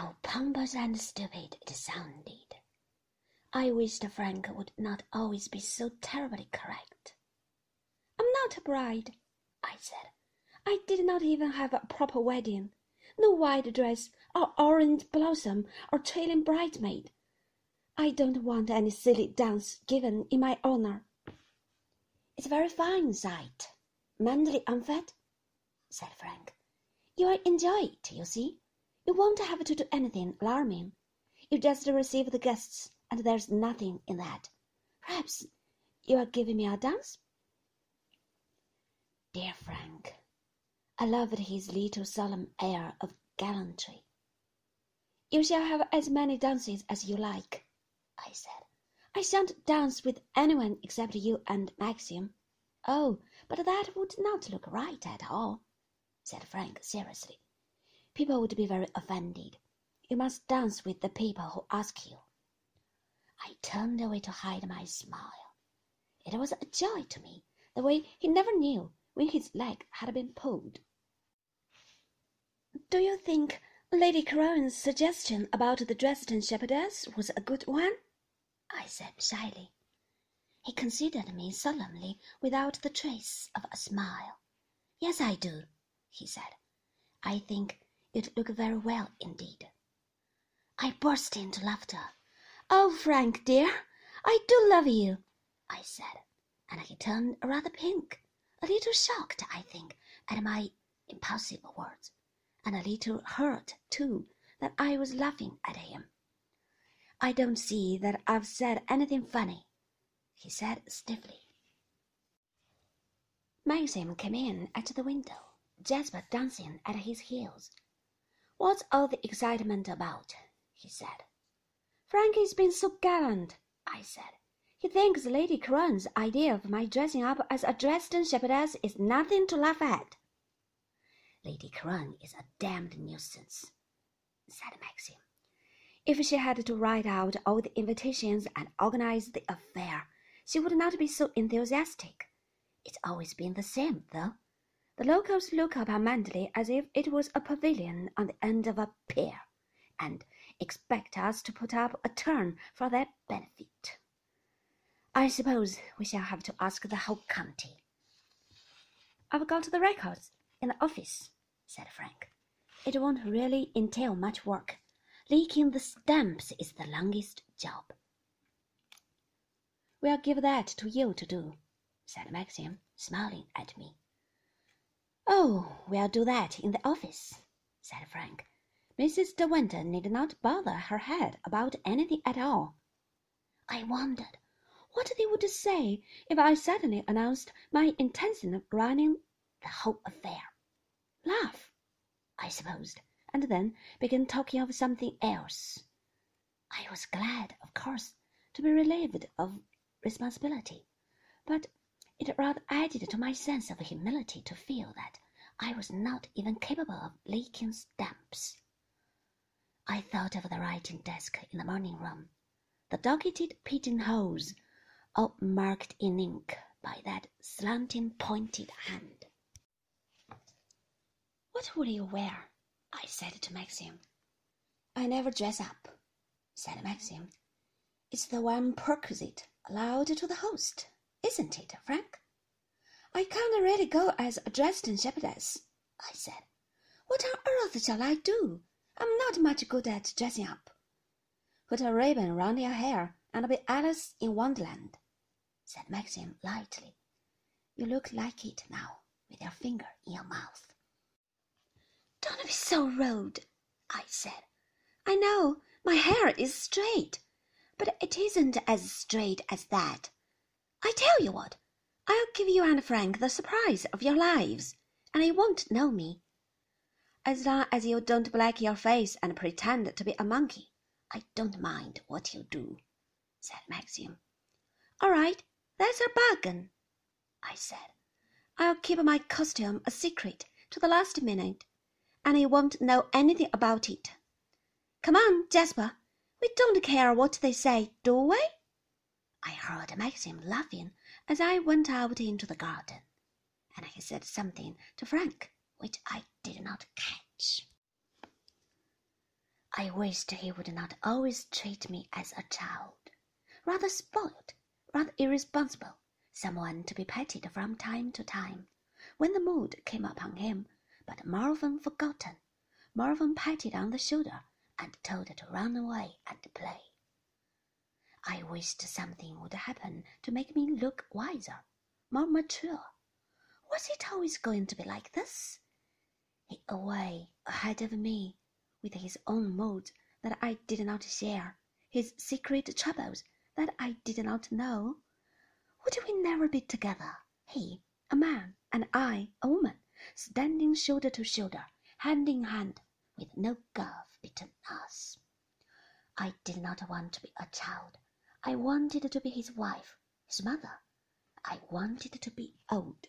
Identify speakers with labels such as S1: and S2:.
S1: How pompous and stupid it sounded. I wished Frank would not always be so terribly correct. I'm not a bride, I said. I did not even have a proper wedding. No white dress, or orange blossom, or trailing bridesmaid. I don't want any silly dance given in my honor. It's a very fine sight, Manderley en fête, said Frank. You'll enjoy it, you see. You won't have to do anything alarming. You just receive the guests, and there's nothing in that. Perhaps you are giving me a dance? Dear Frank, I loved his little solemn air of gallantry. You shall have as many dances as you like, I said. I shan't dance with anyone except you and Maxim. Oh, but that would not look right at all, said Frank seriously. People would be very offended. You must dance with the people who ask you. I turned away to hide my smile. It was a joy to me, the way he never knew when his leg had been pulled. Do you think Lady Crowan's suggestion about the Dresden shepherdess was a good one? I said shyly. He considered me solemnly without the trace of a smile. Yes, I do, he said. I think it looked very well indeed. I burst into laughter. Oh, Frank, dear, I do love you, I said, and he turned rather pink, a little shocked, I think, at my impulsive words, and a little hurt, too, that I was laughing at him. I don't see that I've said anything funny, he said stiffly. Maxim came in at the window, Jasper dancing at his heels. What's all the excitement about? he said. Frankie's been so gallant, I said. He thinks Lady Crowan's idea of my dressing up as a Dresden shepherdess is nothing to laugh at. Lady Crowan is a damned nuisance, said Maxim. If she had to write out all the invitations and organize the affair, she would not be so enthusiastic. It's always been the same, though. The locals look up our Manderley as if it was a pavilion on the end of a pier, and expect us to put up a turn for their benefit. I suppose we shall have to ask the whole county. I've got the records in the office, said Frank. It won't really entail much work. Leaking the stamps is the longest job. We'll give that to you to do, said Maxim, smiling at me. Oh, we'll do that in the office, said Frank. Mrs. De Winter need not bother her head about anything at all. I wondered what they would say if I suddenly announced my intention of running the whole affair. Laugh, I supposed, and then begin talking of something else. I was glad, of course, to be relieved of responsibility, but it rather added to my sense of humility to feel that I was not even capable of leaking stamps. I thought of the writing desk in the morning room, the docketed pigeonholes, all marked in ink by that slanting pointed hand. What will you wear? I said to Maxim. I never dress up, said Maxim. It's the one perquisite allowed to the host. Isn't it, Frank? I can't really go as a Dresden shepherdess, I said. What on earth shall I do? I'm not much good at dressing up. Put a ribbon round your hair and be Alice in Wonderland, said Maxim lightly. You look like it now, with your finger in your mouth. Don't be so rude, I said. I know my hair is straight, but it isn't as straight as that. I tell you what, I'll give you and Frank the surprise of your lives, and you won't know me. As long as you don't black your face and pretend to be a monkey, I don't mind what you do, said Maxim. All right, that's a bargain, I said. I'll keep my costume a secret to the last minute, and you won't know anything about it. Come on, Jasper, we don't care what they say, do we? I heard Maxim laughing as I went out into the garden, and he said something to Frank which I did not catch. I wished he would not always treat me as a child, rather spoiled, rather irresponsible, someone to be petted from time to time when the mood came upon him, but more often forgotten, more often patted on the shoulder and told to run away and play. I wished something would happen to make me look wiser, more mature. Was it always going to be like this? He away ahead of me, with his own moods that I did not share, his secret troubles that I did not know. Would we never be together, he, a man, and I, a woman, standing shoulder to shoulder, hand in hand, with no gulf between us? I did not want to be a child. I wanted to be his wife, his mother. I wanted to be old.